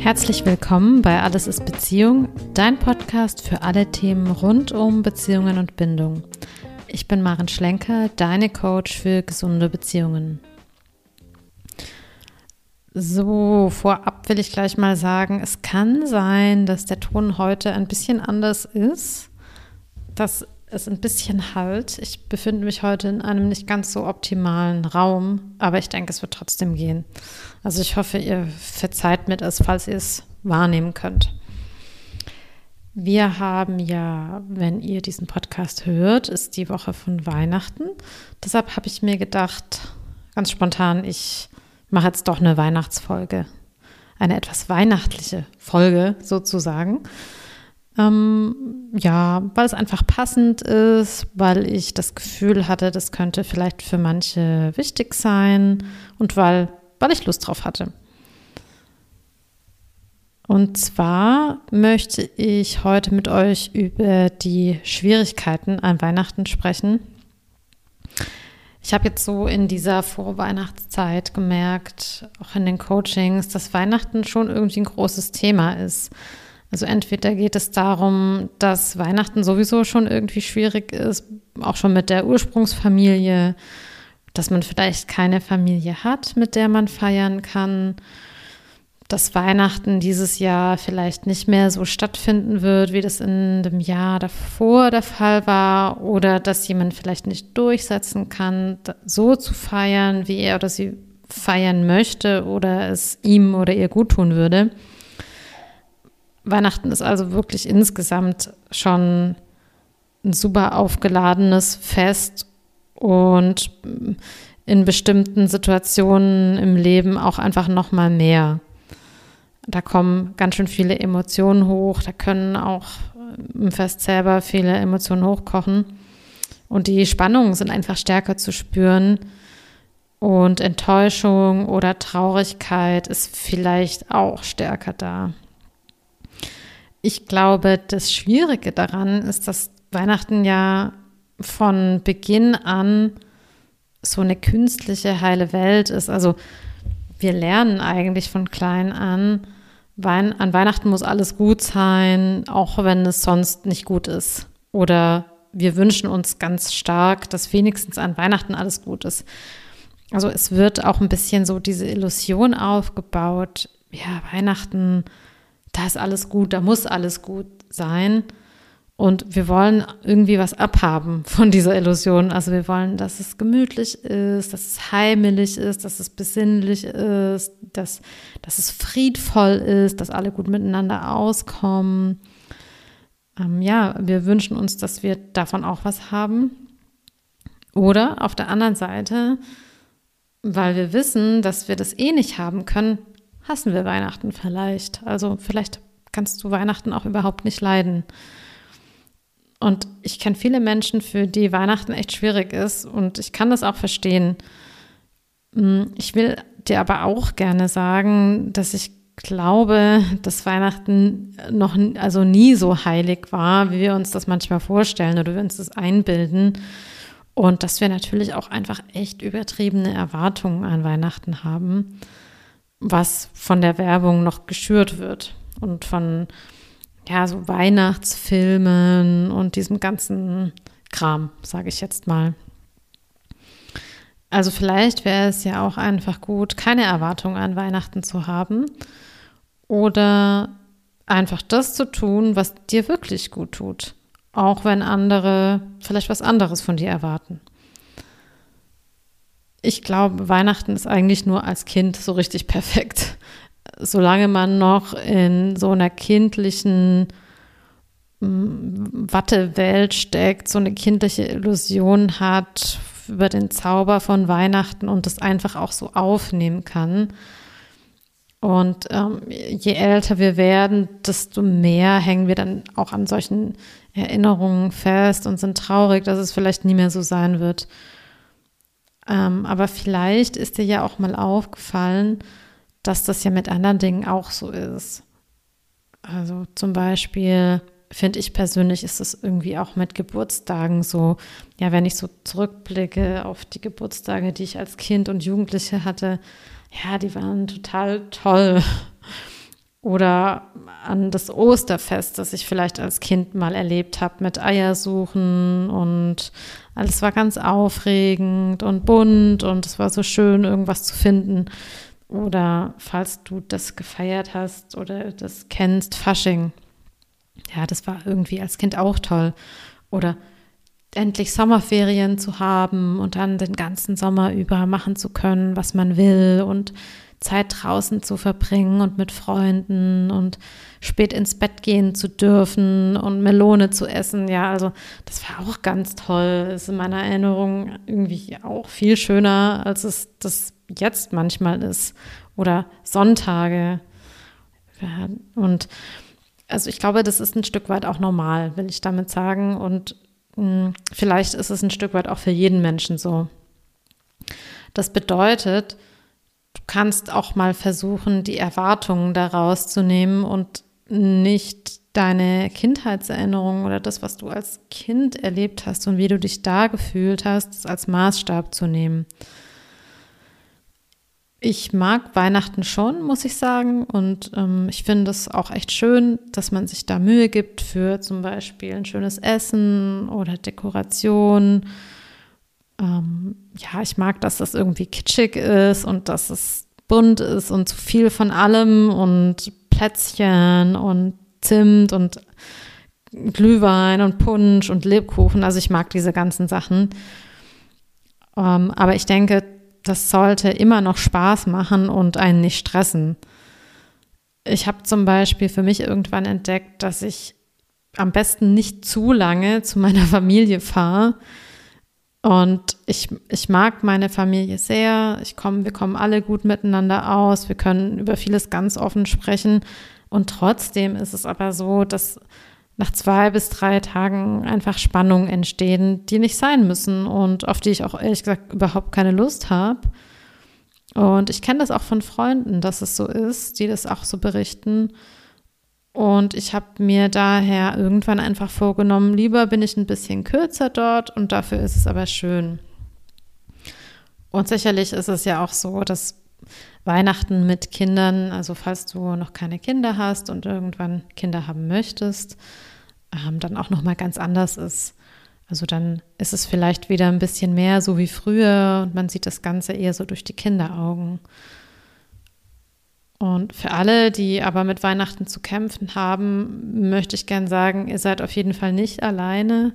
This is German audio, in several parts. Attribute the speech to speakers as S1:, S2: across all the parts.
S1: Herzlich willkommen bei Alles ist Beziehung, dein Podcast für alle Themen rund um Beziehungen und Bindung. Ich bin Maren Schlenker, deine Coach für gesunde Beziehungen. So, vorab will ich gleich mal sagen, es kann sein, dass der Ton heute ein bisschen anders ist, dass es ein bisschen halt. Ich befinde mich heute in einem nicht ganz so optimalen Raum, aber ich denke, es wird trotzdem gehen. Also ich hoffe, ihr verzeiht mir das, falls ihr es wahrnehmen könnt. Wir haben ja, wenn ihr diesen Podcast hört, ist die Woche von Weihnachten. Deshalb habe ich mir gedacht, ganz spontan, ich mache jetzt doch eine Weihnachtsfolge. Eine etwas weihnachtliche Folge sozusagen. Ähm, ja, weil es einfach passend ist, weil ich das Gefühl hatte, das könnte vielleicht für manche wichtig sein und weil, weil ich Lust drauf hatte. Und zwar möchte ich heute mit euch über die Schwierigkeiten an Weihnachten sprechen. Ich habe jetzt so in dieser Vorweihnachtszeit gemerkt, auch in den Coachings, dass Weihnachten schon irgendwie ein großes Thema ist. Also entweder geht es darum, dass Weihnachten sowieso schon irgendwie schwierig ist, auch schon mit der Ursprungsfamilie, dass man vielleicht keine Familie hat, mit der man feiern kann, dass Weihnachten dieses Jahr vielleicht nicht mehr so stattfinden wird, wie das in dem Jahr davor der Fall war, oder dass jemand vielleicht nicht durchsetzen kann, so zu feiern, wie er oder sie feiern möchte oder es ihm oder ihr gut tun würde. Weihnachten ist also wirklich insgesamt schon ein super aufgeladenes Fest und in bestimmten Situationen im Leben auch einfach noch mal mehr. Da kommen ganz schön viele Emotionen hoch, da können auch im Fest selber viele Emotionen hochkochen und die Spannungen sind einfach stärker zu spüren und Enttäuschung oder Traurigkeit ist vielleicht auch stärker da. Ich glaube, das Schwierige daran ist, dass Weihnachten ja von Beginn an so eine künstliche heile Welt ist. Also wir lernen eigentlich von klein an, Wein, an Weihnachten muss alles gut sein, auch wenn es sonst nicht gut ist. Oder wir wünschen uns ganz stark, dass wenigstens an Weihnachten alles gut ist. Also es wird auch ein bisschen so diese Illusion aufgebaut, ja, Weihnachten da ist alles gut, da muss alles gut sein. Und wir wollen irgendwie was abhaben von dieser Illusion. Also wir wollen, dass es gemütlich ist, dass es heimelig ist, dass es besinnlich ist, dass, dass es friedvoll ist, dass alle gut miteinander auskommen. Ähm, ja, wir wünschen uns, dass wir davon auch was haben. Oder auf der anderen Seite, weil wir wissen, dass wir das eh nicht haben können, hassen wir Weihnachten vielleicht. Also vielleicht kannst du Weihnachten auch überhaupt nicht leiden. Und ich kenne viele Menschen, für die Weihnachten echt schwierig ist und ich kann das auch verstehen. Hm, ich will dir aber auch gerne sagen, dass ich glaube, dass Weihnachten noch also nie so heilig war, wie wir uns das manchmal vorstellen oder wir uns das einbilden. Und dass wir natürlich auch einfach echt übertriebene Erwartungen an Weihnachten haben was von der Werbung noch geschürt wird und von ja so Weihnachtsfilmen und diesem ganzen Kram, sage ich jetzt mal. Also vielleicht wäre es ja auch einfach gut, keine Erwartung an Weihnachten zu haben oder einfach das zu tun, was dir wirklich gut tut, auch wenn andere vielleicht was anderes von dir erwarten ich glaube, Weihnachten ist eigentlich nur als Kind so richtig perfekt. Solange man noch in so einer kindlichen mm, Wattewelt steckt, so eine kindliche Illusion hat über den Zauber von Weihnachten und das einfach auch so aufnehmen kann. Und ähm, je älter wir werden, desto mehr hängen wir dann auch an solchen Erinnerungen fest und sind traurig, dass es vielleicht nie mehr so sein wird. Ähm, aber vielleicht ist dir ja auch mal aufgefallen, dass das ja mit anderen Dingen auch so ist. Also zum Beispiel finde ich persönlich ist es irgendwie auch mit Geburtstagen so. Ja, wenn ich so zurückblicke auf die Geburtstage, die ich als Kind und Jugendliche hatte, ja, die waren total toll. Oder an das Osterfest, das ich vielleicht als Kind mal erlebt habe mit Eiersuchen und alles war ganz aufregend und bunt und es war so schön, irgendwas zu finden. Oder falls du das gefeiert hast oder das kennst, Fasching. Ja, das war irgendwie als Kind auch toll. Oder endlich Sommerferien zu haben und dann den ganzen Sommer über machen zu können, was man will und Zeit draußen zu verbringen und mit Freunden und spät ins Bett gehen zu dürfen und Melone zu essen. Ja, also das war auch ganz toll. Ist in meiner Erinnerung irgendwie auch viel schöner, als es das jetzt manchmal ist. Oder Sonntage. Ja, und also ich glaube, das ist ein Stück weit auch normal, will ich damit sagen. Und mh, hm, vielleicht ist es ein Stück weit auch für jeden Menschen so. Das bedeutet, kannst auch mal versuchen, die Erwartungen daraus zu nehmen und nicht deine Kindheitserinnerungen oder das, was du als Kind erlebt hast und wie du dich da gefühlt hast, als Maßstab zu nehmen. Ich mag Weihnachten schon, muss ich sagen. Und ähm, ich finde es auch echt schön, dass man sich da Mühe gibt für zum Beispiel ein schönes Essen oder Dekoration ähm, ja, ich mag, dass das irgendwie kitschig ist und dass es bunt ist und zu viel von allem und Plätzchen und Zimt und Glühwein und Punsch und Lebkuchen. Also ich mag diese ganzen Sachen. Ähm, aber ich denke, das sollte immer noch Spaß machen und einen nicht stressen. Ich habe zum Beispiel für mich irgendwann entdeckt, dass ich am besten nicht zu lange zu meiner Familie fahre, und ich, ich mag meine Familie sehr. Ich komm, wir kommen alle gut miteinander aus. Wir können über vieles ganz offen sprechen. Und trotzdem ist es aber so, dass nach zwei bis drei Tagen einfach Spannungen entstehen, die nicht sein müssen und auf die ich auch ehrlich gesagt überhaupt keine Lust habe. Und ich kenne das auch von Freunden, dass es so ist, die das auch so berichten. Und ich habe mir daher irgendwann einfach vorgenommen, lieber bin ich ein bisschen kürzer dort und dafür ist es aber schön. Und sicherlich ist es ja auch so, dass Weihnachten mit Kindern, also falls du noch keine Kinder hast und irgendwann Kinder haben möchtest, ähm, dann auch noch mal ganz anders ist. Also dann ist es vielleicht wieder ein bisschen mehr so wie früher und man sieht das Ganze eher so durch die Kinderaugen. Und für alle, die aber mit Weihnachten zu kämpfen haben, möchte ich gern sagen, ihr seid auf jeden Fall nicht alleine.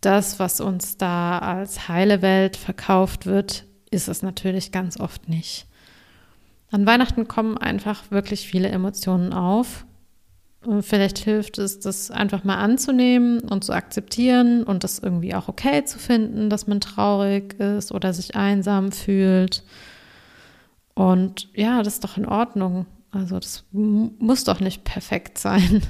S1: Das, was uns da als heile Welt verkauft wird, ist es natürlich ganz oft nicht. An Weihnachten kommen einfach wirklich viele Emotionen auf. Und vielleicht hilft es, das einfach mal anzunehmen und zu akzeptieren und das irgendwie auch okay zu finden, dass man traurig ist oder sich einsam fühlt und ja, das ist doch in Ordnung. Also das muss doch nicht perfekt sein.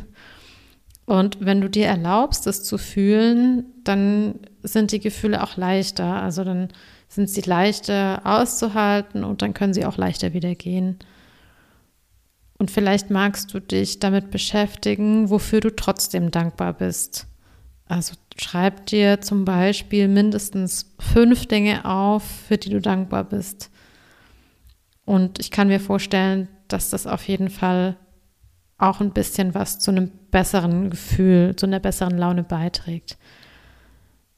S1: Und wenn du dir erlaubst, es zu fühlen, dann sind die Gefühle auch leichter. Also dann sind sie leichter auszuhalten und dann können sie auch leichter wieder gehen. Und vielleicht magst du dich damit beschäftigen, wofür du trotzdem dankbar bist. Also schreib dir zum Beispiel mindestens fünf Dinge auf, für die du dankbar bist. Und ich kann mir vorstellen, dass das auf jeden Fall auch ein bisschen was zu einem besseren Gefühl, zu einer besseren Laune beiträgt.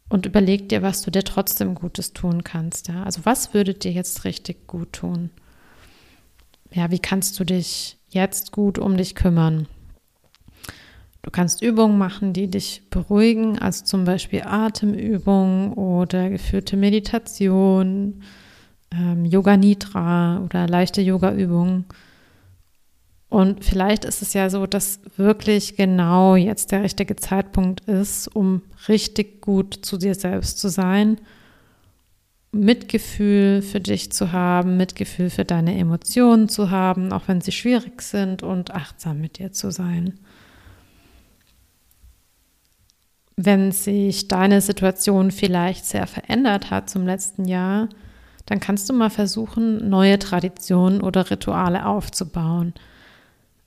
S1: Und überleg dir, was du dir trotzdem Gutes tun kannst. Ja? Also was würde dir jetzt richtig gut tun? Ja, wie kannst du dich jetzt gut um dich kümmern? Du kannst Übungen machen, die dich beruhigen, also zum Beispiel Atemübungen oder geführte Meditation, ähm, Yoga Nidra oder leichte Yoga-Übungen. Und vielleicht ist es ja so, dass wirklich genau jetzt der richtige Zeitpunkt ist, um richtig gut zu dir selbst zu sein, Mitgefühl für dich zu haben, Mitgefühl für deine Emotionen zu haben, auch wenn sie schwierig sind und achtsam mit dir zu sein. Wenn sich deine Situation vielleicht sehr verändert hat zum letzten Jahr, dann kannst du mal versuchen, neue Traditionen oder Rituale aufzubauen.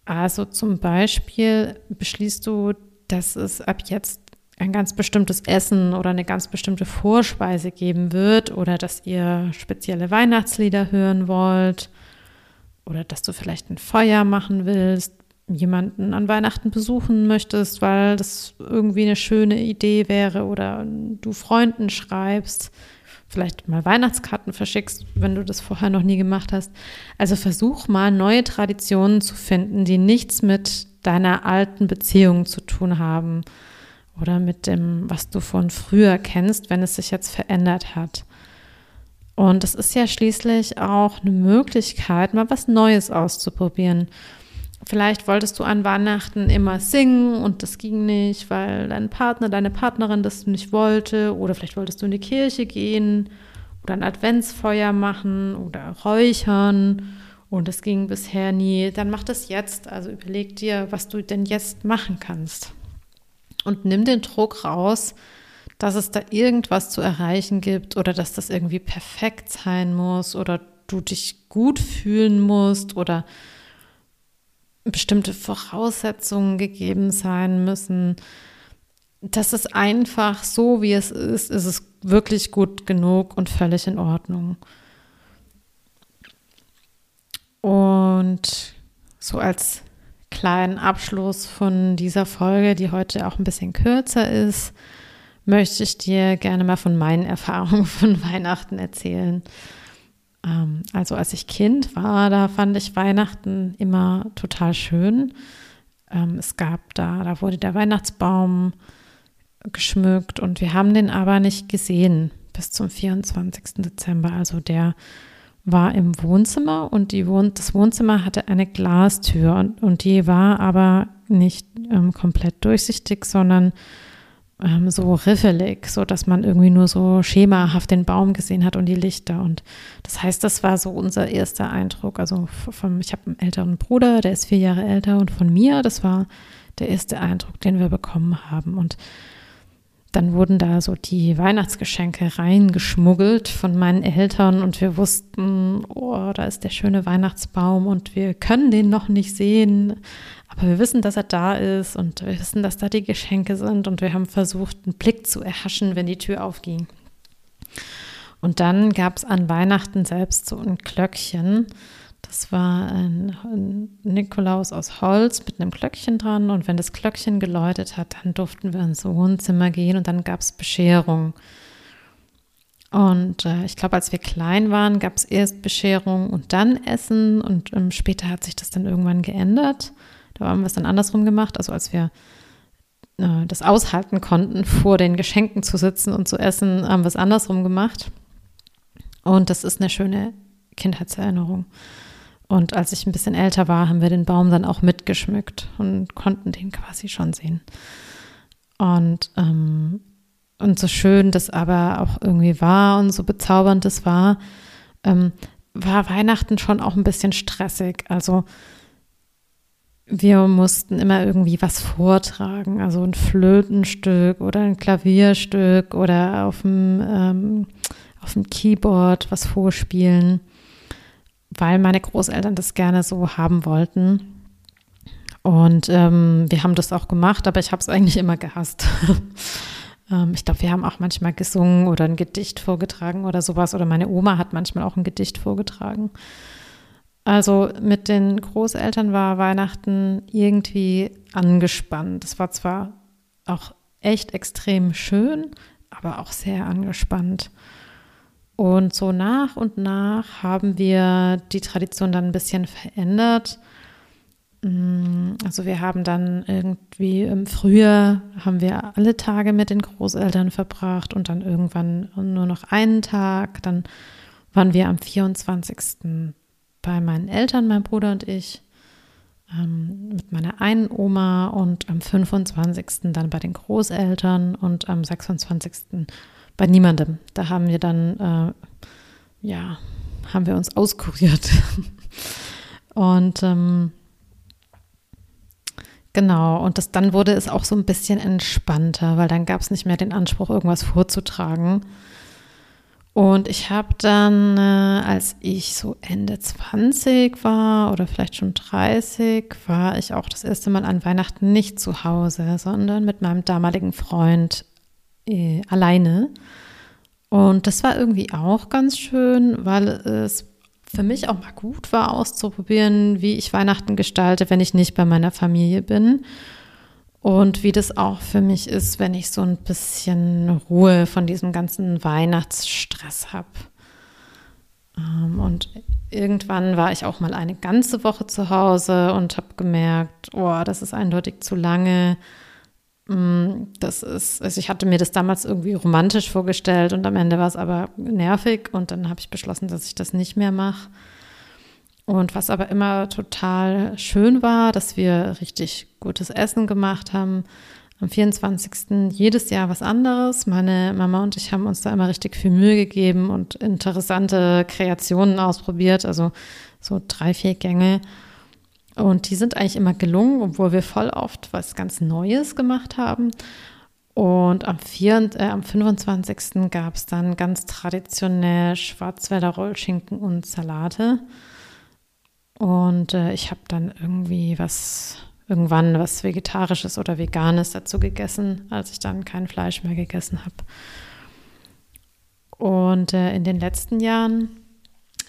S1: Also zum Beispiel beschließt du, dass es ab jetzt ein ganz bestimmtes Essen oder eine ganz bestimmte Vorspeise geben wird oder dass ihr spezielle Weihnachtslieder hören wollt oder dass du vielleicht ein Feuer machen willst, jemanden an Weihnachten besuchen möchtest, weil das irgendwie eine schöne Idee wäre oder du Freunden schreibst, vielleicht mal Weihnachtskarten verschickst, wenn du das vorher noch nie gemacht hast. Also versuch mal neue Traditionen zu finden, die nichts mit deiner alten Beziehung zu tun haben oder mit dem, was du von früher kennst, wenn es sich jetzt verändert hat. Und es ist ja schließlich auch eine Möglichkeit, mal was Neues auszuprobieren. Vielleicht wolltest du an Weihnachten immer singen und das ging nicht, weil dein Partner, deine Partnerin das nicht wollte. Oder vielleicht wolltest du in die Kirche gehen oder ein Adventsfeuer machen oder räuchern und es ging bisher nie. Dann mach das jetzt. Also überleg dir, was du denn jetzt machen kannst. Und nimm den Druck raus, dass es da irgendwas zu erreichen gibt oder dass das irgendwie perfekt sein muss oder du dich gut fühlen musst oder bestimmte Voraussetzungen gegeben sein müssen. Das ist einfach so, wie es ist, ist es wirklich gut genug und völlig in Ordnung. Und so als kleinen Abschluss von dieser Folge, die heute auch ein bisschen kürzer ist, möchte ich dir gerne mal von meinen Erfahrungen von Weihnachten erzählen. Ähm, also als ich Kind war, da fand ich Weihnachten immer total schön. Ähm, es gab da, da wurde der Weihnachtsbaum geschmückt und wir haben den aber nicht gesehen bis zum 24. Dezember. Also der war im Wohnzimmer und die Wohn das Wohnzimmer hatte eine Glastür und, und die war aber nicht ähm, komplett durchsichtig, sondern ähm, so riffelig, so dass man irgendwie nur so schemahaft den Baum gesehen hat und die Lichter. Und das heißt, das war so unser erster Eindruck. Also vom, ich habe einen älteren Bruder, der ist vier Jahre älter und von mir, das war der erste Eindruck, den wir bekommen haben. Und dann wurden da so die Weihnachtsgeschenke reingeschmuggelt von meinen Eltern und wir wussten, oh, da ist der schöne Weihnachtsbaum und wir können den noch nicht sehen, aber wir wissen, dass er da ist und wir wissen, dass da die Geschenke sind und wir haben versucht, einen Blick zu erhaschen, wenn die Tür aufging. Und dann gab es an Weihnachten selbst so ein Glöckchen. Das war ein, Nikolaus aus Holz mit einem Glöckchen dran. Und wenn das Glöckchen geläutet hat, dann durften wir ins Wohnzimmer gehen und dann gab es Bescherung. Und äh, ich glaube, als wir klein waren, gab es erst Bescherung und dann Essen. Und ähm, später hat sich das dann irgendwann geändert. Da haben wir es dann andersrum gemacht. Also als wir äh, das aushalten konnten, vor den Geschenken zu sitzen und zu essen, haben wir es andersrum gemacht. Und das ist eine schöne Kindheitserinnerung. Und als ich ein bisschen älter war, haben wir den Baum dann auch mitgeschmückt und konnten den quasi schon sehen. Und, ähm, und so schön das aber auch irgendwie war und so bezaubernd es war, ähm, war Weihnachten schon auch ein bisschen stressig. Also wir mussten immer irgendwie was vortragen, also ein Flötenstück oder ein Klavierstück oder auf dem, ähm, auf dem Keyboard was vorspielen, weil meine Großeltern das gerne so haben wollten. Und ähm, wir haben das auch gemacht, aber ich habe es eigentlich immer gehasst. ähm, ich glaube, wir haben auch manchmal gesungen oder ein Gedicht vorgetragen oder sowas. Oder meine Oma hat manchmal auch ein Gedicht vorgetragen. Also mit den Großeltern war Weihnachten irgendwie angespannt. Es war zwar auch echt extrem schön, aber auch sehr angespannt. Und so nach und nach haben wir die Tradition dann ein bisschen verändert. Mm, also wir haben dann irgendwie im Frühjahr haben wir alle Tage mit den Großeltern verbracht und dann irgendwann nur noch einen Tag. Dann waren wir am 24 bei meinen Eltern, mein Bruder und ich, ähm, mit meiner einen Oma und am 25. dann bei den Großeltern und am 26. bei niemandem. Da haben wir dann, äh, ja, haben wir uns auskuriert. und ähm, genau, und das, dann wurde es auch so ein bisschen entspannter, weil dann gab es nicht mehr den Anspruch, irgendwas vorzutragen und ich habe dann, äh, als ich so Ende 20 war oder vielleicht schon 30, war ich auch das erste Mal an Weihnachten nicht zu Hause, sondern mit meinem damaligen Freund äh, alleine. Und das war irgendwie auch ganz schön, weil es für mich auch mal gut war, auszuprobieren, wie ich Weihnachten gestalte, wenn ich nicht bei meiner Familie bin. Und wie das auch für mich ist, wenn ich so ein bisschen Ruhe von diesem ganzen Weihnachtsstress habe. Ähm, und irgendwann war ich auch mal eine ganze Woche zu Hause und habe gemerkt, oh, das ist eindeutig zu lange. Mm, das ist, also ich hatte mir das damals irgendwie romantisch vorgestellt und am Ende war es aber nervig und dann habe ich beschlossen, dass ich das nicht mehr mache. Und was aber immer total schön war, dass wir richtig gutes Essen gemacht haben. Am 24. jedes Jahr was anderes. Meine Mama und ich haben uns da immer richtig viel Mühe gegeben und interessante Kreationen ausprobiert. Also so drei, vier Gänge. Und die sind eigentlich immer gelungen, obwohl wir voll oft was ganz Neues gemacht haben. Und am, 4, äh, am 25. gab es dann ganz traditionell Schwarzwälder Rollschinken und Salate. Und äh, ich habe dann irgendwie was, irgendwann was Vegetarisches oder Veganes dazu gegessen, als ich dann kein Fleisch mehr gegessen habe. Und äh, in den letzten Jahren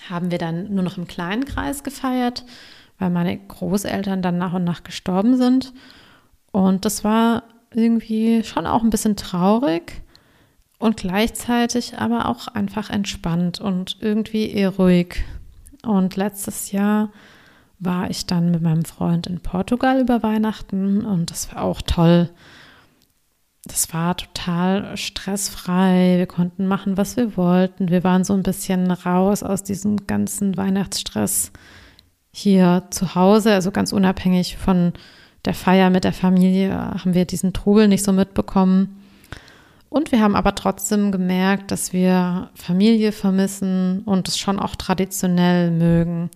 S1: haben wir dann nur noch im kleinen Kreis gefeiert, weil meine Großeltern dann nach und nach gestorben sind. Und das war irgendwie schon auch ein bisschen traurig und gleichzeitig aber auch einfach entspannt und irgendwie eher ruhig. Und letztes Jahr war ich dann mit meinem Freund in Portugal über Weihnachten und das war auch toll. Das war total stressfrei. Wir konnten machen, was wir wollten. Wir waren so ein bisschen raus aus diesem ganzen Weihnachtsstress hier zu Hause, also ganz unabhängig von der Feier mit der Familie, haben wir diesen Trubel nicht so mitbekommen. Und wir haben aber trotzdem gemerkt, dass wir Familie vermissen und es schon auch traditionell mögen.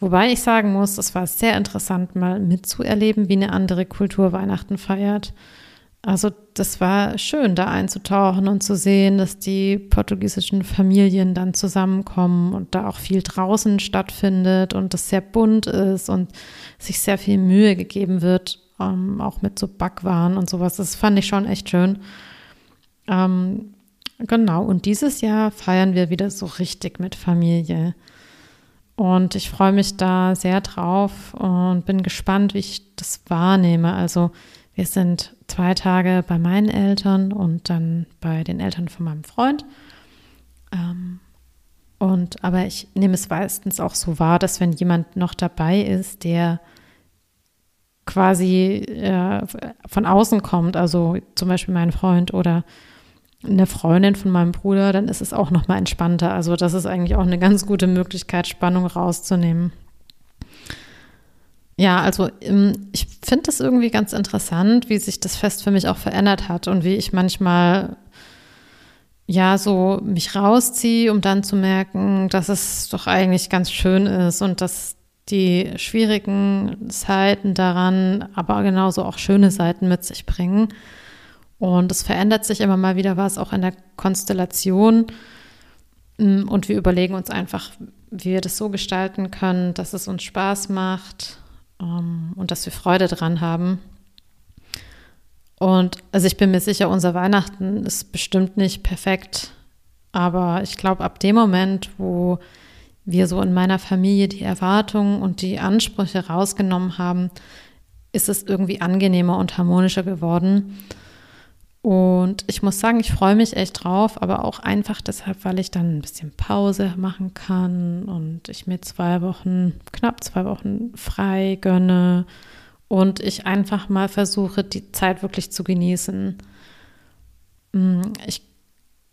S1: Wobei ich sagen muss, es war sehr interessant, mal mitzuerleben, wie eine andere Kultur Weihnachten feiert. Also das war schön, da einzutauchen und zu sehen, dass die portugiesischen Familien dann zusammenkommen und da auch viel draußen stattfindet und das sehr bunt ist und sich sehr viel Mühe gegeben wird, ähm, auch mit so Backwaren und sowas. Das fand ich schon echt schön. Ähm, genau, und dieses Jahr feiern wir wieder so richtig mit Familie. Und ich freue mich da sehr drauf und bin gespannt, wie ich das wahrnehme. Also wir sind zwei Tage bei meinen Eltern und dann bei den Eltern von meinem Freund. Ähm, und aber ich nehme es meistens auch so wahr, dass wenn jemand noch dabei ist, der quasi äh, von außen kommt, also zum Beispiel mein Freund oder eine Freundin von meinem Bruder, dann ist es auch noch mal entspannter. Also das ist eigentlich auch eine ganz gute Möglichkeit, Spannung rauszunehmen. Ja, also ähm, ich finde das irgendwie ganz interessant, wie sich das Fest für mich auch verändert hat und wie ich manchmal ja so mich rausziehe, um dann zu merken, dass es doch eigentlich ganz schön ist und dass die schwierigen Seiten daran, aber genauso auch schöne Seiten mit sich bringen. Und es verändert sich immer mal wieder was, auch in der Konstellation. Mm, und wir überlegen uns einfach, wie wir das so gestalten können, dass es uns Spaß macht ähm, und dass wir Freude dran haben. Und also ich bin mir sicher, unser Weihnachten ist bestimmt nicht perfekt. Aber ich glaube, ab dem Moment, wo wir so in meiner Familie die Erwartungen und die Ansprüche rausgenommen haben, ist es irgendwie angenehmer und harmonischer geworden. Und ich muss sagen, ich freue mich echt drauf, aber auch einfach deshalb, weil ich dann ein bisschen Pause machen kann und ich mir zwei Wochen, knapp zwei Wochen frei gönne und ich einfach mal versuche, die Zeit wirklich zu genießen. Mm, ich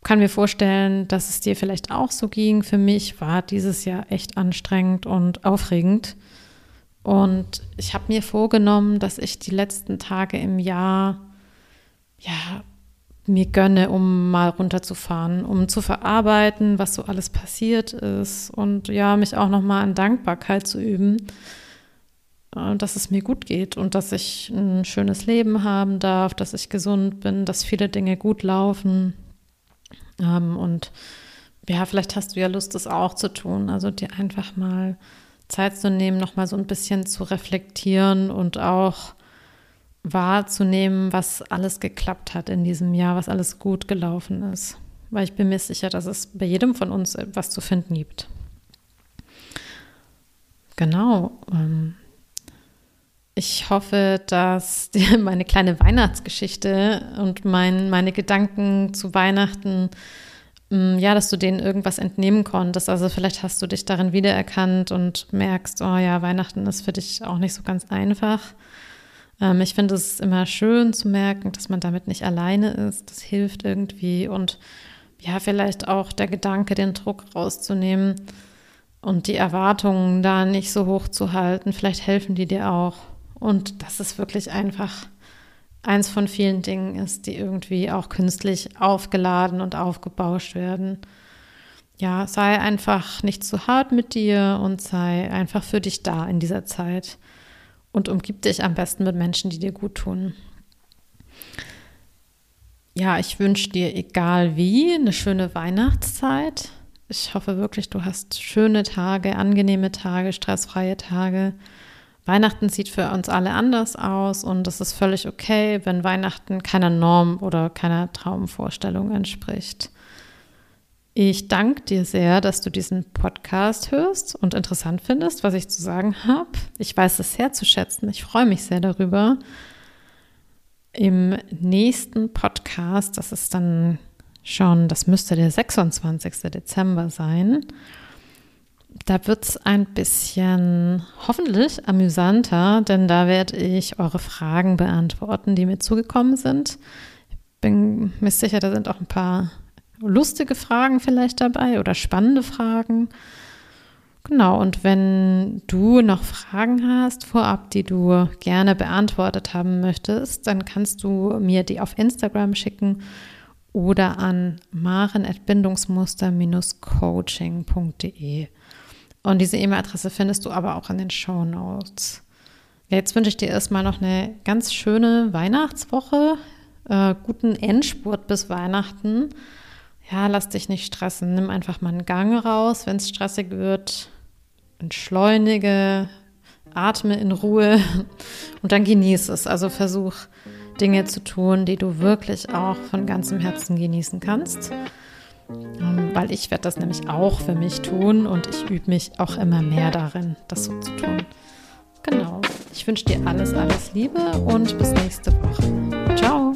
S1: kann mir vorstellen, dass es dir vielleicht auch so ging. Für mich war dieses Jahr echt anstrengend und aufregend. Und ich habe mir vorgenommen, dass ich die letzten Tage im Jahr ja, mir gönne, um mal runterzufahren, um zu verarbeiten, was so alles passiert ist und ja, mich auch nochmal an Dankbarkeit zu üben, äh, dass es mir gut geht und dass ich ein schönes Leben haben darf, dass ich gesund bin, dass viele Dinge gut laufen. Ähm, und ja, vielleicht hast du ja Lust, das auch zu tun, also dir einfach mal Zeit zu nehmen, nochmal so ein bisschen zu reflektieren und auch wahrzunehmen, was alles geklappt hat in diesem Jahr, was alles gut gelaufen ist. Weil ich bin mir sicher, dass es bei jedem von uns etwas zu finden gibt. genau. Ähm, ich hoffe, dass dir meine kleine Weihnachtsgeschichte und mein, meine Gedanken zu Weihnachten, mm, ja, dass du denen irgendwas entnehmen konntest. Also vielleicht hast du dich darin wiedererkannt und merkst, oh ja, Weihnachten ist für dich auch nicht so ganz einfach. Ähm, ich finde es immer schön zu merken, dass man damit nicht alleine ist. Das hilft irgendwie und ja, vielleicht auch der Gedanke, den Druck rauszunehmen und die Erwartungen da nicht so hoch zu halten. Vielleicht helfen die dir auch. Und dass es wirklich einfach eins von vielen Dingen ist, die irgendwie auch künstlich aufgeladen und aufgebauscht werden. Ja, sei einfach nicht zu hart mit dir und sei einfach für dich da in dieser Zeit und umgib dich am besten mit Menschen, die dir gut tun. Ja, ich wünsche dir, egal wie, eine schöne Weihnachtszeit. Ich hoffe wirklich, du hast schöne Tage, angenehme Tage, stressfreie Tage. Weihnachten sieht für uns alle anders aus und es ist völlig okay, wenn Weihnachten keiner Norm oder keiner Traumvorstellung entspricht. Ich danke dir sehr, dass du diesen Podcast hörst und interessant findest, was ich zu sagen habe. Ich weiß es sehr zu schätzen. Ich freue mich sehr darüber. Im nächsten Podcast, das ist dann schon, das müsste der 26. Dezember sein, da wird es ein bisschen hoffentlich amüsanter, denn da werde ich eure Fragen beantworten, die mir zugekommen sind. Ich bin mir sicher, da sind auch ein paar lustige Fragen vielleicht dabei oder spannende Fragen. Genau, und wenn du noch Fragen hast vorab, die du gerne beantwortet haben möchtest, dann kannst du mir die auf Instagram schicken oder an maren.bindungsmuster-coaching.de. Und diese E-Mail-Adresse findest du aber auch in den Show Notes. Jetzt wünsche ich dir erstmal noch eine ganz schöne Weihnachtswoche, äh, guten Endspurt bis Weihnachten. Ja, lass dich nicht stressen. Nimm einfach mal einen Gang raus, wenn es stressig wird. Entschleunige, atme in Ruhe und dann genieße es. Also versuch Dinge zu tun, die du wirklich auch von ganzem Herzen genießen kannst. Ähm, weil ich werde das nämlich auch für mich tun und ich übe mich auch immer mehr darin, das so zu tun. Genau. Ich wünsche dir alles, alles Liebe und bis nächste Woche. Ciao.